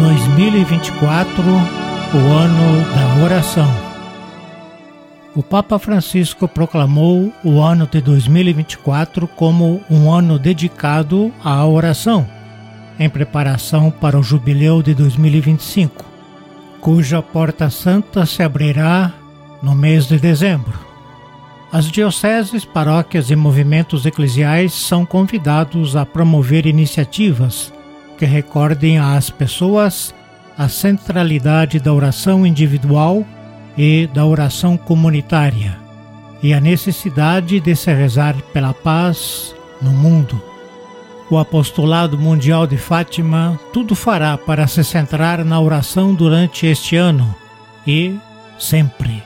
2024, o ano da oração. O Papa Francisco proclamou o ano de 2024 como um ano dedicado à oração, em preparação para o jubileu de 2025, cuja porta santa se abrirá no mês de dezembro. As dioceses, paróquias e movimentos eclesiais são convidados a promover iniciativas que recordem às pessoas a centralidade da oração individual e da oração comunitária e a necessidade de se rezar pela paz no mundo. O apostolado mundial de Fátima tudo fará para se centrar na oração durante este ano e sempre,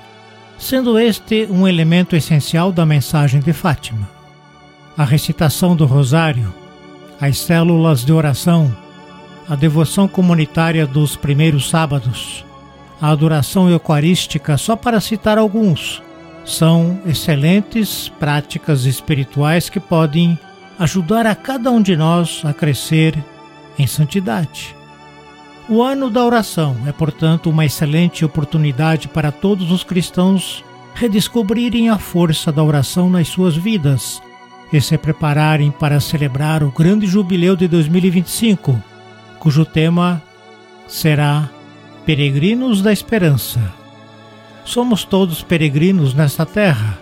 sendo este um elemento essencial da mensagem de Fátima. A recitação do Rosário, as células de oração, a devoção comunitária dos primeiros sábados, a adoração eucarística, só para citar alguns, são excelentes práticas espirituais que podem ajudar a cada um de nós a crescer em santidade. O ano da oração é, portanto, uma excelente oportunidade para todos os cristãos redescobrirem a força da oração nas suas vidas e se prepararem para celebrar o grande jubileu de 2025 cujo tema será Peregrinos da Esperança. Somos todos peregrinos nesta terra.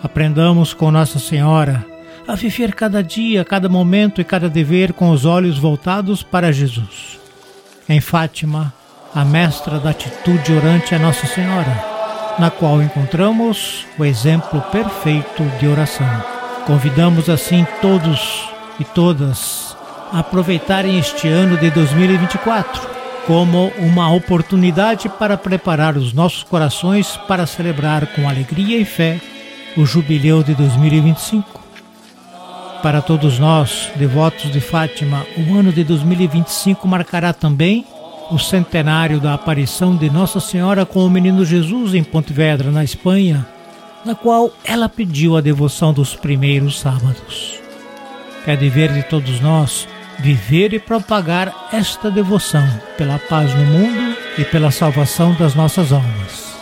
Aprendamos com Nossa Senhora a viver cada dia, cada momento e cada dever com os olhos voltados para Jesus. Em Fátima, a mestra da atitude orante é Nossa Senhora, na qual encontramos o exemplo perfeito de oração. Convidamos assim todos e todas aproveitarem este ano de 2024 como uma oportunidade para preparar os nossos corações para celebrar com alegria e fé o jubileu de 2025. Para todos nós, devotos de Fátima, o ano de 2025 marcará também o centenário da aparição de Nossa Senhora com o menino Jesus em Pontevedra, na Espanha, na qual ela pediu a devoção dos primeiros sábados. É dever de todos nós viver e propagar esta devoção pela paz no mundo e pela salvação das nossas almas.